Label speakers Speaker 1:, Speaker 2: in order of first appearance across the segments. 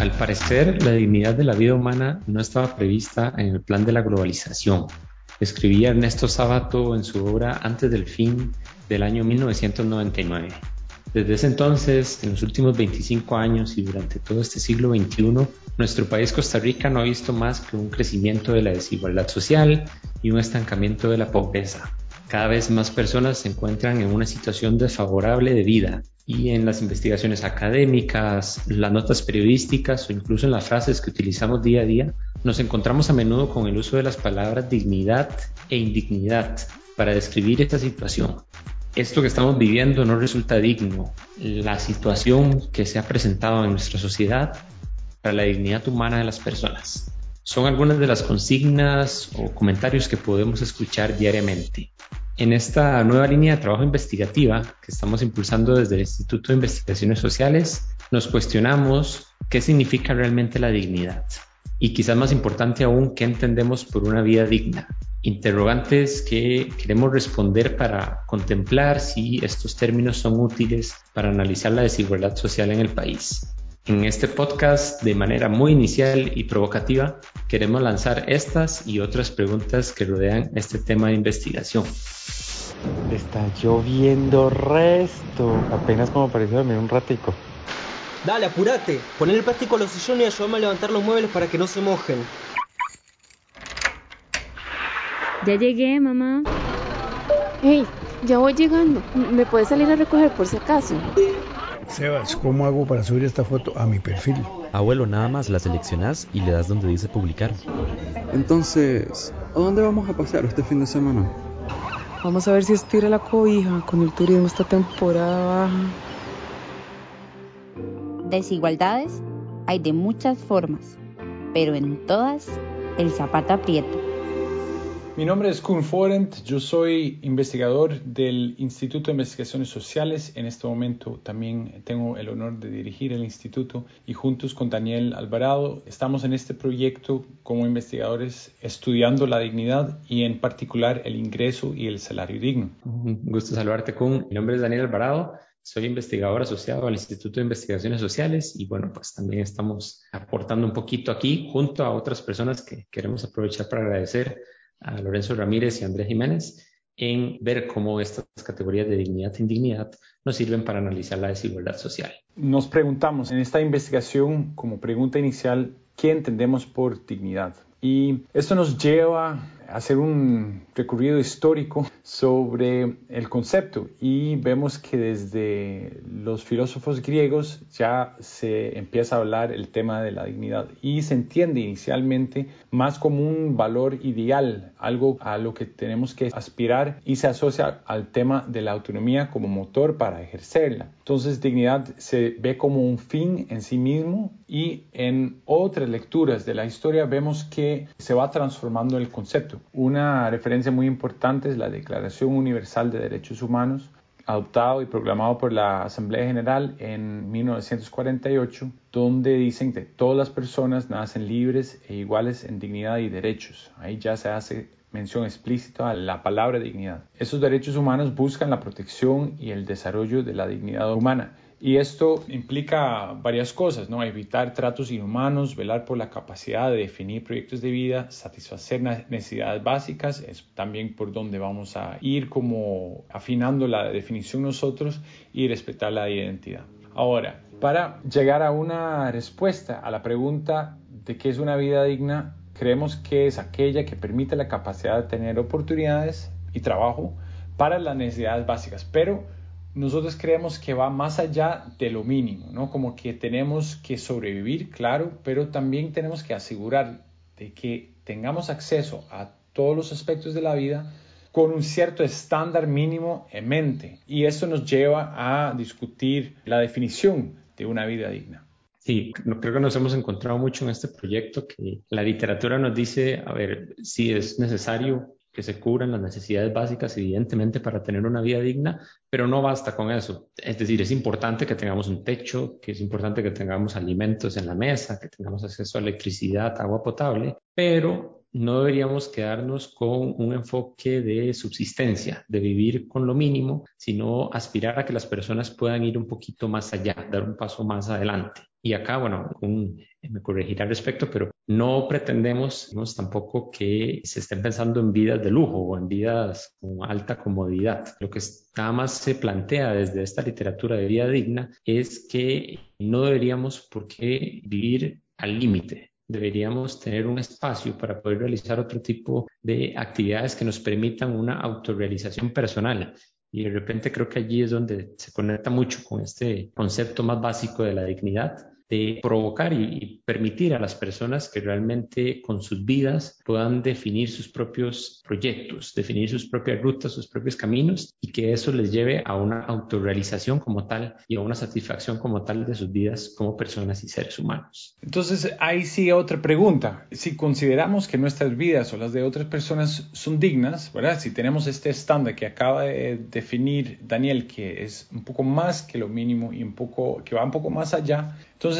Speaker 1: Al parecer, la dignidad de la vida humana no estaba prevista en el plan de la globalización. Escribía Ernesto Sábato en su obra Antes del fin del año 1999. Desde ese entonces, en los últimos 25 años y durante todo este siglo XXI, nuestro país Costa Rica no ha visto más que un crecimiento de la desigualdad social y un estancamiento de la pobreza. Cada vez más personas se encuentran en una situación desfavorable de vida y en las investigaciones académicas, las notas periodísticas o incluso en las frases que utilizamos día a día, nos encontramos a menudo con el uso de las palabras dignidad e indignidad para describir esta situación. Esto que estamos viviendo no resulta digno. La situación que se ha presentado en nuestra sociedad para la dignidad humana de las personas. Son algunas de las consignas o comentarios que podemos escuchar diariamente. En esta nueva línea de trabajo investigativa que estamos impulsando desde el Instituto de Investigaciones Sociales, nos cuestionamos qué significa realmente la dignidad y quizás más importante aún, qué entendemos por una vida digna. Interrogantes que queremos responder para contemplar si estos términos son útiles para analizar la desigualdad social en el país. En este podcast, de manera muy inicial y provocativa, queremos lanzar estas y otras preguntas que rodean este tema de investigación.
Speaker 2: Está lloviendo resto. Apenas como pareció dormir un ratico.
Speaker 3: Dale, apúrate. Poner el plástico a los sillones y ayúdame a levantar los muebles para que no se mojen.
Speaker 4: Ya llegué, mamá.
Speaker 5: Hey, ya voy llegando. ¿Me puedes salir a recoger por si acaso?
Speaker 6: Sebas, ¿cómo hago para subir esta foto a mi perfil?
Speaker 7: Abuelo, nada más la seleccionas y le das donde dice publicar.
Speaker 8: Entonces, ¿a dónde vamos a pasear este fin de semana?
Speaker 5: Vamos a ver si estira la cobija con el turismo esta temporada baja.
Speaker 4: Desigualdades hay de muchas formas, pero en todas el zapato aprieta.
Speaker 9: Mi nombre es Kun Forent, yo soy investigador del Instituto de Investigaciones Sociales. En este momento también tengo el honor de dirigir el instituto y juntos con Daniel Alvarado estamos en este proyecto como investigadores estudiando la dignidad y en particular el ingreso y el salario digno.
Speaker 1: Un gusto saludarte, Kun. Mi nombre es Daniel Alvarado. Soy investigador asociado al Instituto de Investigaciones Sociales y bueno, pues también estamos aportando un poquito aquí junto a otras personas que queremos aprovechar para agradecer a Lorenzo Ramírez y Andrés Jiménez en ver cómo estas categorías de dignidad e indignidad nos sirven para analizar la desigualdad social.
Speaker 9: Nos preguntamos en esta investigación como pregunta inicial, ¿qué entendemos por dignidad? Y esto nos lleva hacer un recorrido histórico sobre el concepto y vemos que desde los filósofos griegos ya se empieza a hablar el tema de la dignidad y se entiende inicialmente más como un valor ideal, algo a lo que tenemos que aspirar y se asocia al tema de la autonomía como motor para ejercerla. Entonces dignidad se ve como un fin en sí mismo y en otras lecturas de la historia vemos que se va transformando el concepto. Una referencia muy importante es la Declaración Universal de Derechos Humanos, adoptado y proclamado por la Asamblea General en 1948, donde dicen que todas las personas nacen libres e iguales en dignidad y derechos. Ahí ya se hace mención explícita a la palabra dignidad. Esos derechos humanos buscan la protección y el desarrollo de la dignidad humana y esto implica varias cosas, ¿no? Evitar tratos inhumanos, velar por la capacidad de definir proyectos de vida, satisfacer necesidades básicas, es también por donde vamos a ir como afinando la definición nosotros y respetar la identidad. Ahora, para llegar a una respuesta a la pregunta de qué es una vida digna, creemos que es aquella que permite la capacidad de tener oportunidades y trabajo para las necesidades básicas, pero nosotros creemos que va más allá de lo mínimo, ¿no? Como que tenemos que sobrevivir, claro, pero también tenemos que asegurar de que tengamos acceso a todos los aspectos de la vida con un cierto estándar mínimo en mente. Y eso nos lleva a discutir la definición de una vida digna.
Speaker 1: Sí, creo que nos hemos encontrado mucho en este proyecto que la literatura nos dice, a ver, si es necesario que se cubran las necesidades básicas, evidentemente, para tener una vida digna, pero no basta con eso. Es decir, es importante que tengamos un techo, que es importante que tengamos alimentos en la mesa, que tengamos acceso a electricidad, agua potable, pero no deberíamos quedarnos con un enfoque de subsistencia, de vivir con lo mínimo, sino aspirar a que las personas puedan ir un poquito más allá, dar un paso más adelante. Y acá, bueno, me corregirá al respecto, pero no pretendemos tampoco que se estén pensando en vidas de lujo o en vidas con alta comodidad. Lo que nada más se plantea desde esta literatura de vida digna es que no deberíamos por qué vivir al límite. Deberíamos tener un espacio para poder realizar otro tipo de actividades que nos permitan una autorrealización personal y de repente creo que allí es donde se conecta mucho con este concepto más básico de la dignidad de provocar y, permitir a las personas que realmente con sus vidas puedan definir sus propios proyectos, definir sus propias rutas, sus propios caminos y que eso les lleve a una autorrealización como tal y a una satisfacción como tal de sus vidas como personas y seres humanos.
Speaker 9: Entonces, ahí sigue otra pregunta. Si consideramos que nuestras vidas o las de otras personas son dignas, ¿verdad? Si tenemos este estándar que acaba de definir Daniel, que es un poco más que lo mínimo y un poco, que va un poco más allá, entonces,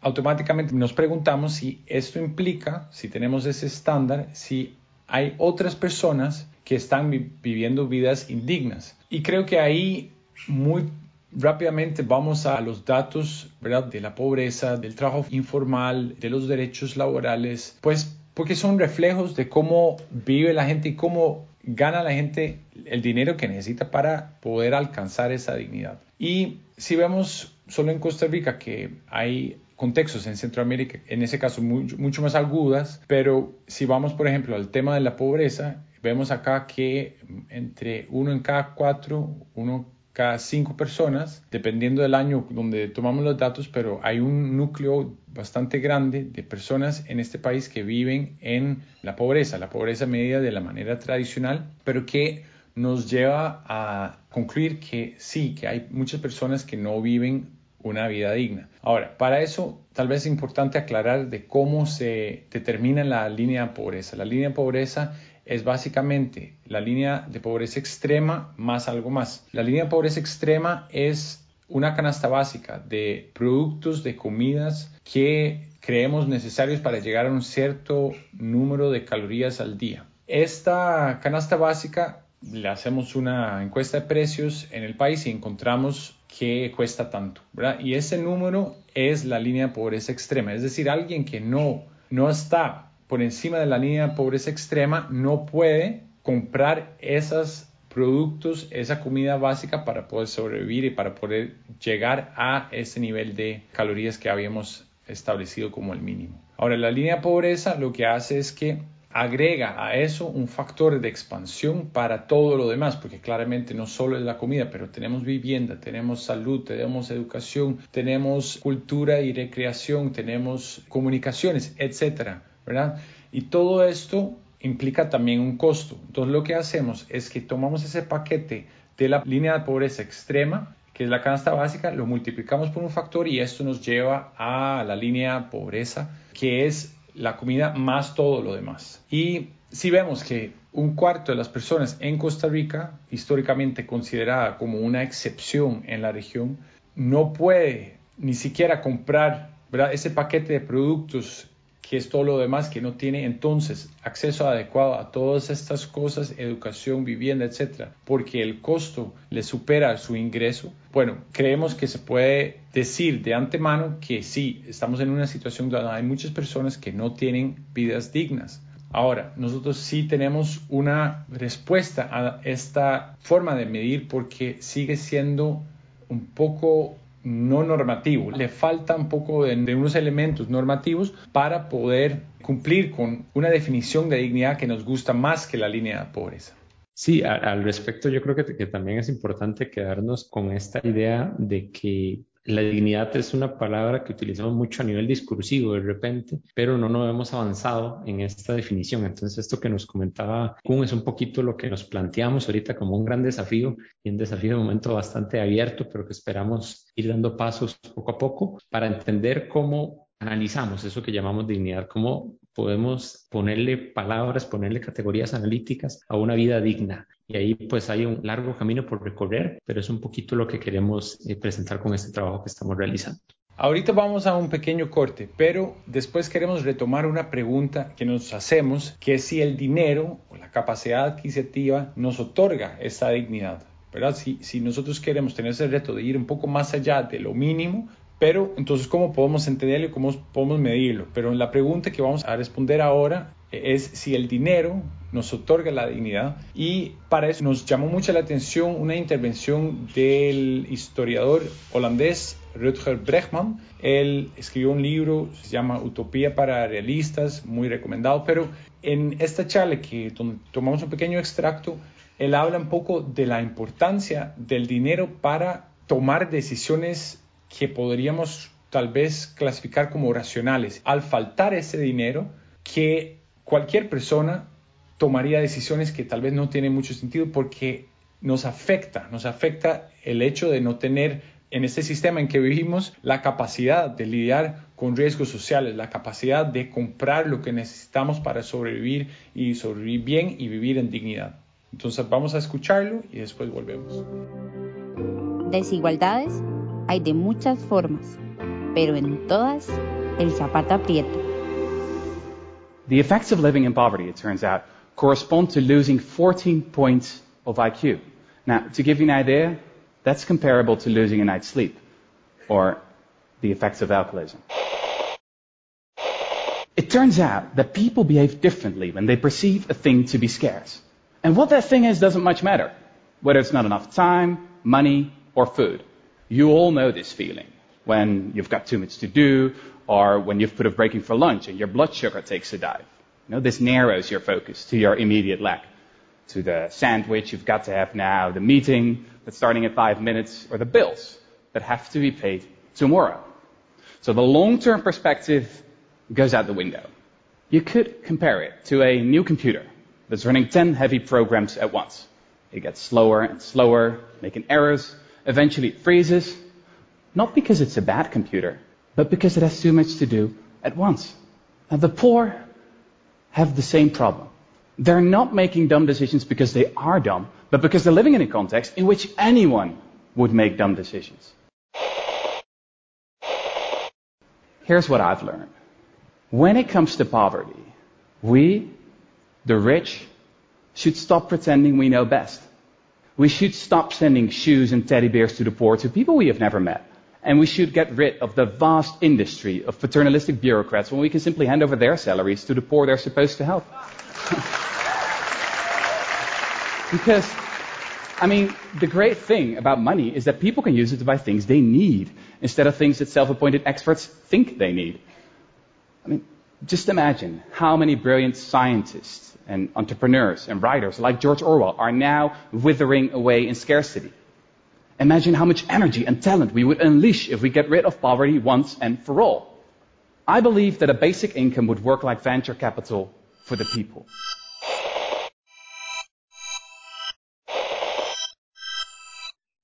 Speaker 9: automáticamente nos preguntamos si esto implica, si tenemos ese estándar, si hay otras personas que están viviendo vidas indignas. Y creo que ahí muy rápidamente vamos a los datos ¿verdad? de la pobreza, del trabajo informal, de los derechos laborales, pues porque son reflejos de cómo vive la gente y cómo gana la gente el dinero que necesita para poder alcanzar esa dignidad. Y si vemos solo en Costa Rica que hay contextos en Centroamérica, en ese caso mucho, más agudas, pero si vamos, por ejemplo, al tema de la pobreza, vemos acá que entre uno en cada cuatro, uno cada cinco personas, dependiendo del año donde tomamos los datos, pero hay un núcleo bastante grande de personas en este país que viven en la pobreza, la pobreza medida de la manera tradicional, pero que nos lleva a concluir que sí, que hay muchas personas que no viven una vida digna. Ahora, para eso tal vez es importante aclarar de cómo se determina la línea de pobreza. La línea de pobreza es básicamente la línea de pobreza extrema más algo más. La línea de pobreza extrema es una canasta básica de productos, de comidas que creemos necesarios para llegar a un cierto número de calorías al día. Esta canasta básica le hacemos una encuesta de precios en el país y encontramos que cuesta tanto, ¿verdad? Y ese número es la línea de pobreza extrema, es decir, alguien que no, no está por encima de la línea de pobreza extrema no puede comprar esos productos, esa comida básica para poder sobrevivir y para poder llegar a ese nivel de calorías que habíamos establecido como el mínimo. Ahora, la línea de pobreza lo que hace es que agrega a eso un factor de expansión para todo lo demás, porque claramente no solo es la comida, pero tenemos vivienda, tenemos salud, tenemos educación, tenemos cultura y recreación, tenemos comunicaciones, etcétera, ¿verdad? Y todo esto implica también un costo. Entonces lo que hacemos es que tomamos ese paquete de la línea de pobreza extrema, que es la canasta básica, lo multiplicamos por un factor y esto nos lleva a la línea de pobreza, que es la comida más todo lo demás. Y si vemos que un cuarto de las personas en Costa Rica, históricamente considerada como una excepción en la región, no puede ni siquiera comprar ese paquete de productos que es todo lo demás que no tiene entonces acceso adecuado a todas estas cosas, educación, vivienda, etcétera, porque el costo le supera su ingreso. Bueno, creemos que se puede decir de antemano que sí, estamos en una situación donde hay muchas personas que no tienen vidas dignas. Ahora, nosotros sí tenemos una respuesta a esta forma de medir porque sigue siendo un poco no normativo. Le falta un poco de, unos elementos normativos para poder cumplir con una definición de dignidad que nos gusta más que la línea de pobreza.
Speaker 1: Sí, al respecto yo creo que, que, también es importante quedarnos con esta idea de que la dignidad es una palabra que utilizamos mucho a nivel discursivo de repente, pero no nos hemos avanzado en esta definición. Entonces, esto que nos comentaba Kuhn es un poquito lo que nos planteamos ahorita como un gran desafío y un desafío de momento bastante abierto, pero que esperamos ir dando pasos poco a poco para entender cómo analizamos eso que llamamos dignidad, cómo podemos ponerle palabras, ponerle categorías analíticas a una vida digna. Y ahí pues hay un largo camino por recorrer, pero es un poquito lo que queremos eh, presentar con este trabajo que estamos realizando.
Speaker 9: Ahorita vamos a un pequeño corte, pero después queremos retomar una pregunta que nos hacemos, que es si el dinero o la capacidad adquisitiva nos otorga esta dignidad. ¿verdad? Si, si nosotros queremos tener ese reto de ir un poco más allá de lo mínimo, Pero entonces, ¿cómo podemos entenderlo y cómo podemos medirlo? Pero la pregunta que vamos a responder ahora es si el dinero nos otorga la dignidad y para eso nos llamó mucho la atención una intervención del historiador holandés Rutger Bregman. Él escribió un libro, se llama Utopía para Realistas, muy recomendado, pero en esta charla que tomamos un pequeño extracto, él habla un poco de la importancia del dinero para tomar decisiones que podríamos tal vez clasificar como racionales. Al faltar ese dinero, que cualquier persona tomaría decisiones que tal vez no tienen mucho sentido porque nos afecta, nos afecta el hecho de no tener en este sistema en que vivimos la capacidad de lidiar con riesgos sociales, la capacidad de comprar lo que necesitamos para sobrevivir y sobrevivir bien y vivir en dignidad. Entonces vamos a escucharlo y después volvemos.
Speaker 4: Desigualdades hay de muchas formas, pero en todas el zapato aprieta.
Speaker 10: The effects of living in poverty, it turns out, correspond to losing 14 points of IQ. Now, to give you an idea, that's comparable to losing a night's sleep or the effects of alcoholism. It turns out that people behave differently when they perceive a thing to be scarce. And what that thing is doesn't much matter, whether it's not enough time, money, or food. You all know this feeling when you've got too much to do or when you've put a breaking for lunch and your blood sugar takes a dive. You know, this narrows your focus to your immediate lack, to the sandwich you've got to have now, the meeting that's starting in five minutes, or the bills that have to be paid tomorrow. So the long-term perspective goes out the window. You could compare it to a new computer that's running 10 heavy programs at once. It gets slower and slower, making errors, Eventually it freezes, not because it's a bad computer, but because it has too much to do at once. And the poor have the same problem. They're not making dumb decisions because they are dumb, but because they're living in a context in which anyone would make dumb decisions. Here's what I've learned. When it comes to poverty, we, the rich, should stop pretending we know best. We should stop sending shoes and teddy bears to the poor to people we have never met. And we should get rid of the vast industry of paternalistic bureaucrats when we can simply hand over their salaries to the poor they're supposed to help. because, I mean, the great thing about money is that people can use it to buy things they need instead of things that self-appointed experts think they need. I mean, just imagine how many brilliant scientists and entrepreneurs and writers like George Orwell are now withering away in scarcity. Imagine how much energy and talent we would unleash if we get rid of poverty once and for all. I believe that a basic income would work like venture capital for the people.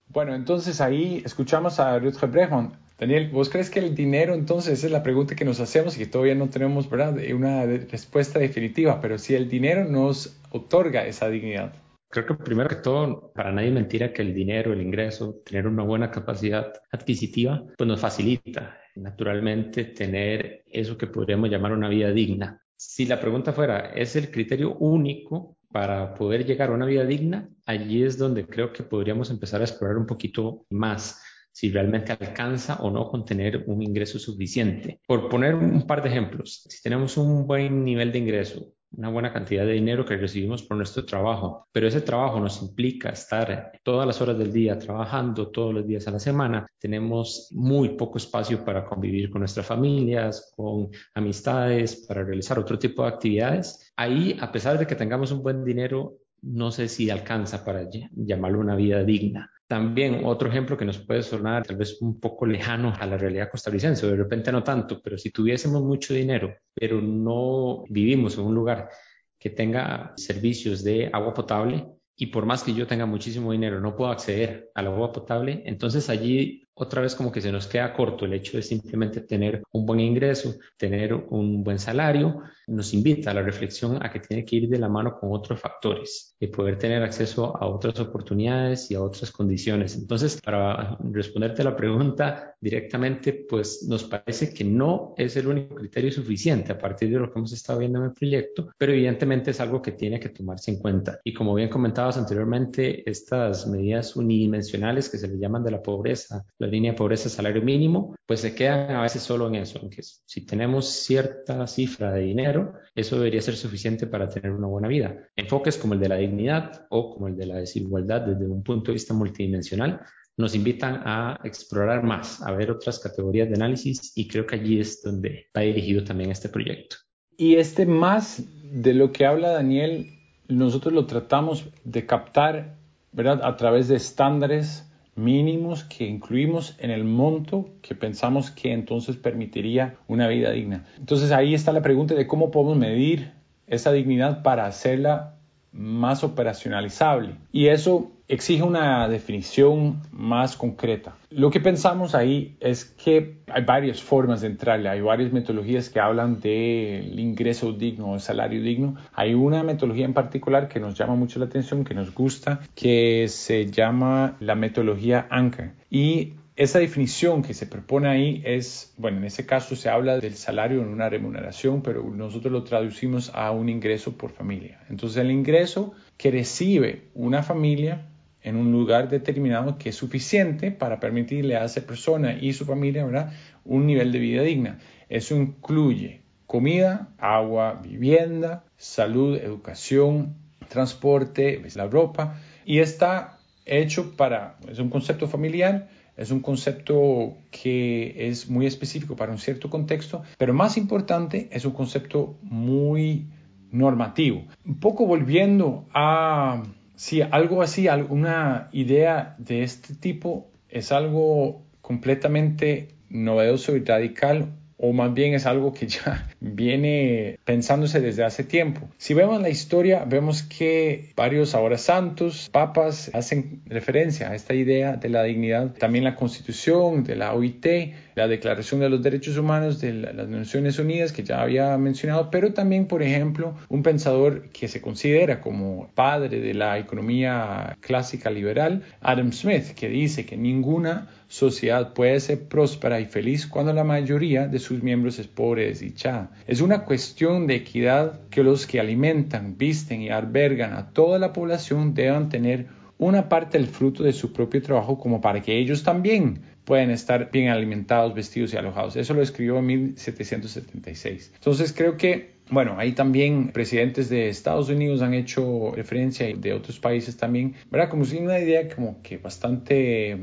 Speaker 9: Bueno, entonces ahí escuchamos a Rutger Bregman. Daniel, ¿vos crees que el dinero entonces es la pregunta que nos hacemos y que todavía no tenemos ¿verdad? una respuesta definitiva, pero si el dinero nos otorga esa dignidad?
Speaker 1: Creo que primero que todo, para nadie mentira que el dinero, el ingreso, tener una buena capacidad adquisitiva, pues nos facilita naturalmente tener eso que podríamos llamar una vida digna. Si la pregunta fuera, ¿es el criterio único para poder llegar a una vida digna? Allí es donde creo que podríamos empezar a explorar un poquito más si realmente alcanza o no con tener un ingreso suficiente. Por poner un par de ejemplos, si tenemos un buen nivel de ingreso, una buena cantidad de dinero que recibimos por nuestro trabajo, pero ese trabajo nos implica estar todas las horas del día trabajando, todos los días a la semana, tenemos muy poco espacio para convivir con nuestras familias, con amistades, para realizar otro tipo de actividades. Ahí, a pesar de que tengamos un buen dinero, no sé si alcanza para llamarlo una vida digna. También otro ejemplo que nos puede sonar tal vez un poco lejano a la realidad costarricense, de repente no tanto, pero si tuviésemos mucho dinero, pero no vivimos en un lugar que tenga servicios de agua potable y por más que yo tenga muchísimo dinero no puedo acceder al agua potable, entonces allí otra vez como que se nos queda corto el hecho de simplemente tener un buen ingreso, tener un buen salario, nos invita a la reflexión a que tiene que ir de la mano con otros factores y poder tener acceso a otras oportunidades y a otras condiciones. Entonces, para responderte la pregunta directamente, pues nos parece que no es el único criterio suficiente a partir de lo que hemos estado viendo en el proyecto, pero evidentemente es algo que tiene que tomarse en cuenta. Y como bien comentabas anteriormente, estas medidas unidimensionales que se le llaman de la pobreza, la línea de pobreza, salario mínimo, pues se quedan a veces solo en eso, aunque si tenemos cierta cifra de dinero, eso debería ser suficiente para tener una buena vida. Enfoques como el de la dignidad o como el de la desigualdad desde un punto de vista multidimensional nos invitan a explorar más, a ver otras categorías de análisis y creo que allí es donde va dirigido también este proyecto.
Speaker 9: Y este más de lo que habla Daniel, nosotros lo tratamos de captar ¿verdad? a través de estándares mínimos que incluimos en el monto que pensamos que entonces permitiría una vida digna. Entonces ahí está la pregunta de cómo podemos medir esa dignidad para hacerla más operacionalizable. Y eso exige una definición más concreta. Lo que pensamos ahí es que hay varias formas de entrarle, hay varias metodologías que hablan del ingreso digno o salario digno. Hay una metodología en particular que nos llama mucho la atención, que nos gusta, que se llama la metodología ANCA. Y esa definición que se propone ahí es, bueno, en ese caso se habla del salario en una remuneración, pero nosotros lo traducimos a un ingreso por familia. Entonces el ingreso que recibe una familia en un lugar determinado que es suficiente para permitirle a esa persona y su familia ¿verdad? un nivel de vida digna. Eso incluye comida, agua, vivienda, salud, educación, transporte, la ropa y está hecho para, es un concepto familiar, es un concepto que es muy específico para un cierto contexto, pero más importante es un concepto muy normativo. Un poco volviendo a Sí, algo así, alguna idea de este tipo es algo completamente novedoso y radical o más bien es algo que ya viene pensándose desde hace tiempo. Si vemos la historia, vemos que varios ahora santos, papas, hacen referencia a esta idea de la dignidad. También la constitución de la OIT, la Declaración de los Derechos Humanos de las Naciones Unidas, que ya había mencionado, pero también, por ejemplo, un pensador que se considera como padre de la economía clásica liberal, Adam Smith, que dice que ninguna sociedad puede ser próspera y feliz cuando la mayoría de sus miembros es pobre y desdichada. Es una cuestión de equidad que los que alimentan, visten y albergan a toda la población deban tener una parte del fruto de su propio trabajo como para que ellos también puedan estar bien alimentados, vestidos y alojados. Eso lo escribió en 1776. Entonces creo que, bueno, ahí también presidentes de Estados Unidos han hecho referencia de otros países también, ¿verdad? Como si una idea como que bastante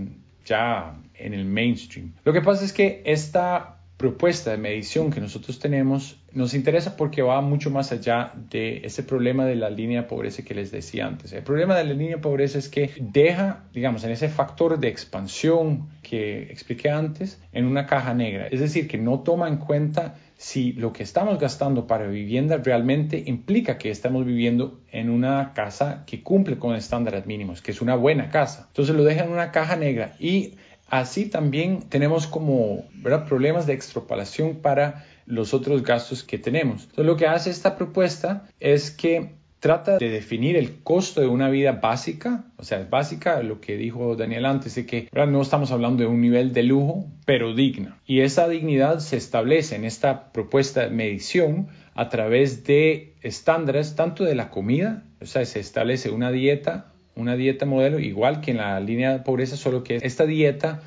Speaker 9: ya en el mainstream. Lo que pasa es que esta propuesta de medición que nosotros tenemos nos interesa porque va mucho más allá de ese problema de la línea de pobreza que les decía antes. El problema de la línea de pobreza es que deja, digamos, en ese factor de expansión que expliqué antes, en una caja negra. Es decir, que no toma en cuenta si lo que estamos gastando para vivienda realmente implica que estamos viviendo en una casa que cumple con estándares mínimos, que es una buena casa. Entonces lo deja en una caja negra y Así también tenemos como problemas de extrapolación para los otros gastos que tenemos. Entonces, lo que hace esta propuesta es que trata de definir el costo de una vida básica, o sea, es básica lo que dijo Daniel antes, de que no estamos hablando de un nivel de lujo, pero digna. Y esa dignidad se establece en esta propuesta de medición a través de estándares tanto de la comida, o sea, se establece una dieta una dieta modelo igual que en la línea de pobreza, solo que esta dieta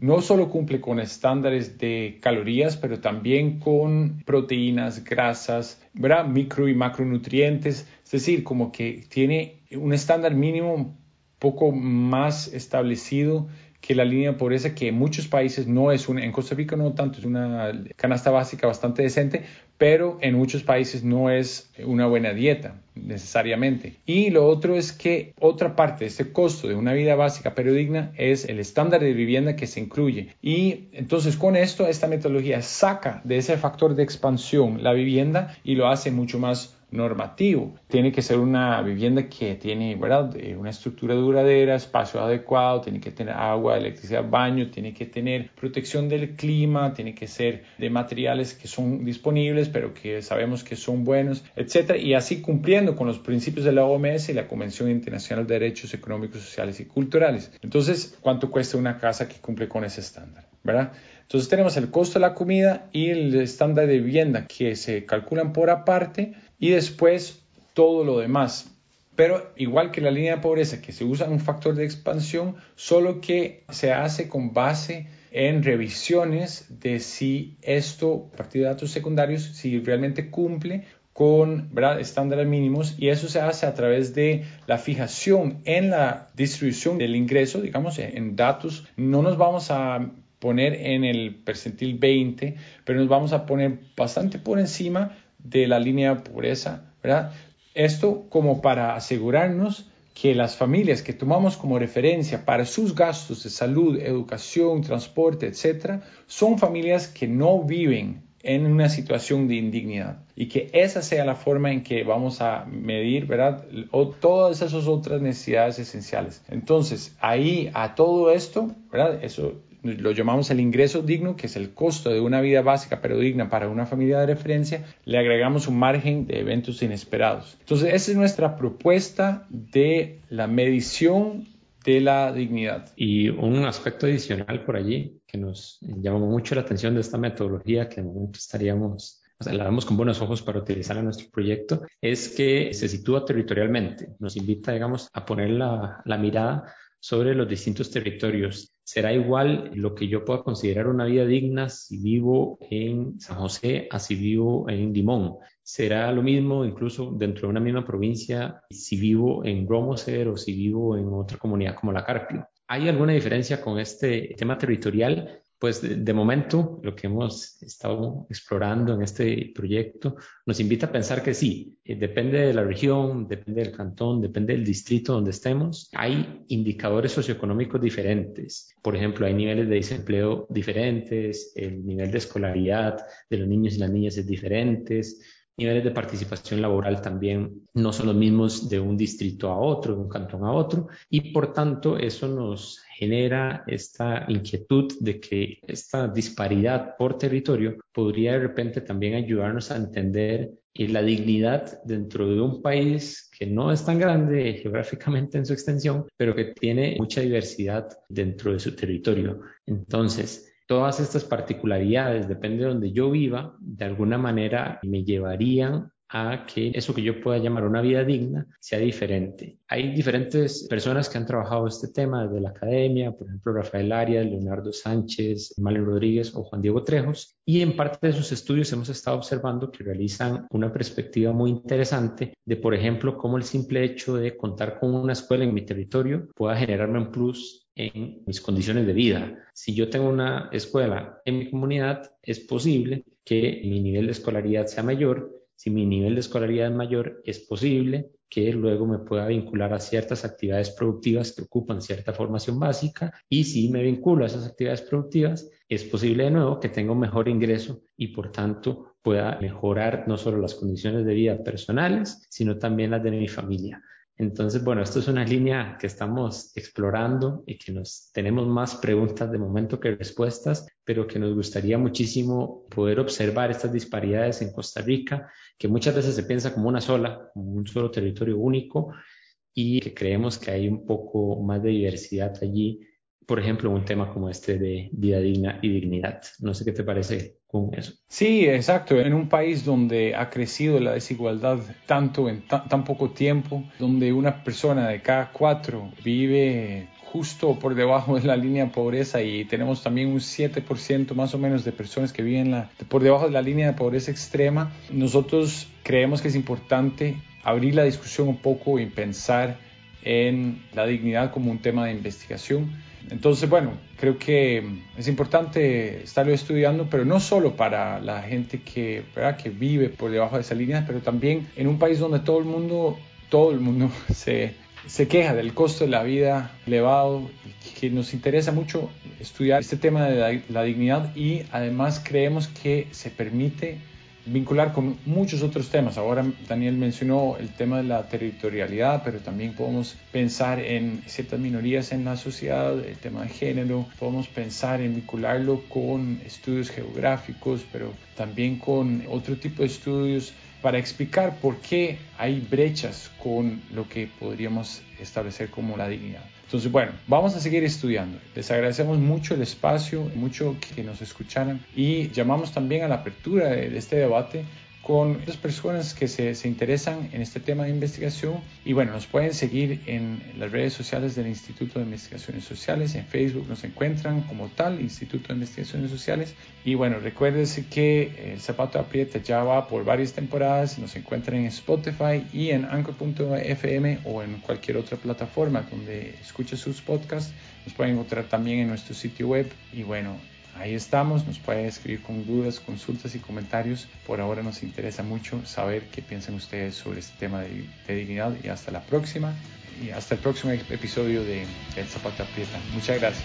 Speaker 9: no solo cumple con estándares de calorías, pero también con proteínas, grasas, ¿verdad? micro y macronutrientes, es decir, como que tiene un estándar mínimo poco más establecido que la línea de pobreza, que en muchos países no es una, en Costa Rica no tanto, es una canasta básica bastante decente, pero en muchos países no es una buena dieta necesariamente. Y lo otro es que otra parte de este costo de una vida básica pero digna es el estándar de vivienda que se incluye. Y entonces con esto esta metodología saca de ese factor de expansión la vivienda y lo hace mucho más normativo. Tiene que ser una vivienda que tiene ¿verdad? Eh, una estructura duradera, espacio adecuado, tiene que tener agua, electricidad, baño, tiene que tener protección del clima, tiene que ser de materiales que son disponibles pero que sabemos que son buenos, etcétera, y así cumpliendo con los principios de la OMS y la Convención Internacional de Derechos Económicos, Sociales y Culturales. Entonces, ¿cuánto cuesta una casa que cumple con ese estándar? ¿Verdad? Entonces tenemos el costo de la comida y el estándar de vivienda que se calculan por aparte y después todo lo demás. Pero igual que la línea de pobreza, que se usa un factor de expansión, solo que se hace con base en revisiones de si esto, a partir de datos secundarios, si realmente cumple con estándares mínimos y eso se hace a través de la fijación en la distribución del ingreso, digamos, en datos. No nos vamos a poner en el percentil 20, pero nos vamos a poner bastante por encima de la línea pobreza, ¿verdad? Esto como para asegurarnos que las familias que tomamos como referencia para sus gastos de salud, educación, transporte, etcétera, son familias que no viven en una situación de indignidad y que esa sea la forma en que vamos a medir, ¿verdad? O todas esas otras necesidades esenciales. Entonces, ahí a todo esto, ¿verdad? Eso lo llamamos el ingreso digno, que es el costo de una vida básica pero digna para una familia de referencia, le agregamos un margen de eventos inesperados. Entonces, esa es nuestra propuesta de la medición de la dignidad.
Speaker 1: Y un aspecto adicional por allí que nos llamó mucho la atención de esta metodología que en momento estaríamos o sea, la damos con buenos ojos para utilizar en nuestro proyecto, es que se sitúa territorialmente. Nos invita, digamos, a poner la, la mirada sobre los distintos territorios. Será igual lo que yo pueda considerar una vida digna si vivo en San José a si vivo en Limón. Será lo mismo incluso dentro de una misma provincia si vivo en Gromoser o si vivo en otra comunidad como la Carpio. ¿Hay alguna diferencia con este tema territorial? Pues de, momento lo que hemos estado explorando en este proyecto nos invita a pensar que sí, eh, depende de la región, depende del cantón, depende del distrito donde estemos. Hay indicadores socioeconómicos diferentes. Por ejemplo, hay niveles de desempleo diferentes, el nivel de escolaridad de los niños y las niñas es diferente niveles de participación laboral también no son los mismos de un distrito a otro, de un cantón a otro, y por tanto eso nos genera esta inquietud de que esta disparidad por territorio podría de repente también ayudarnos a entender la dignidad dentro de un país que no es tan grande geográficamente en su extensión, pero que tiene mucha diversidad dentro de su territorio. Entonces, todas estas particularidades, depende de donde yo viva, de alguna manera me llevarían a que eso que yo pueda llamar una vida digna sea diferente. Hay diferentes personas que han trabajado este tema desde la academia, por ejemplo Rafael Arias, Leonardo Sánchez, Malen Rodríguez o Juan Diego Trejos, y en parte de sus estudios hemos estado observando que realizan una perspectiva muy interesante de, por ejemplo, cómo el simple hecho de contar con una escuela en mi territorio pueda generarme un plus en mis condiciones de vida. Si yo tengo una escuela en mi comunidad, es posible que mi nivel de escolaridad sea mayor. Si mi nivel de escolaridad es mayor, es posible que luego me pueda vincular a ciertas actividades productivas que ocupan cierta formación básica y si me vinculo a esas actividades productivas, es posible de nuevo que tenga un mejor ingreso y por tanto pueda mejorar no solo las condiciones de vida personales, sino también las de mi familia. Entonces, bueno, esto es una línea que estamos explorando y que nos tenemos más preguntas de momento que respuestas, pero que nos gustaría muchísimo poder observar estas disparidades en Costa Rica, que muchas veces se piensa como una sola, como un solo territorio único, y que creemos que hay un poco más de diversidad allí por ejemplo, un tema como este de vida digna y dignidad. No sé qué te parece con eso.
Speaker 9: Sí, exacto. En un país donde ha crecido la desigualdad tanto en tan poco tiempo, donde una persona de cada cuatro vive justo por debajo de la línea de pobreza y tenemos también un 7% más o menos de personas que viven la, por debajo de la línea de pobreza extrema, nosotros creemos que es importante abrir la discusión un poco y pensar en la dignidad como un tema de investigación entonces, bueno, creo que es importante estarlo estudiando, pero no solo para la gente que, que vive por debajo de esa línea, pero también en un país donde todo el mundo, todo el mundo se, se queja del costo de la vida elevado y que nos interesa mucho estudiar este tema de la dignidad y además creemos que se permite vincular con muchos otros temas. Ahora Daniel mencionó el tema de la territorialidad, pero también podemos pensar en ciertas minorías en la sociedad, el tema de género, podemos pensar en vincularlo con estudios geográficos, pero también con otro tipo de estudios para explicar por qué hay brechas con lo que podríamos establecer como la dignidad. Entonces, bueno, vamos a seguir estudiando. Les agradecemos mucho el espacio, mucho que nos escucharan y llamamos también a la apertura de este debate con las personas que se, se, interesan en este tema de investigación. Y bueno, nos pueden seguir en las redes sociales del Instituto de Investigaciones Sociales. En Facebook nos encuentran como tal, Instituto de Investigaciones Sociales. Y bueno, recuérdense que el Zapato Aprieta ya va por varias temporadas. Nos encuentran en Spotify y en Anchor.fm o en cualquier otra plataforma donde escuche sus podcasts. Nos pueden encontrar también en nuestro sitio web. Y bueno, Ahí estamos, nos puede escribir con dudas, consultas y comentarios. Por ahora nos interesa mucho saber qué piensan ustedes sobre este tema de, dignidad y hasta la próxima y hasta el próximo episodio de El Zapata Prieta. Muchas gracias.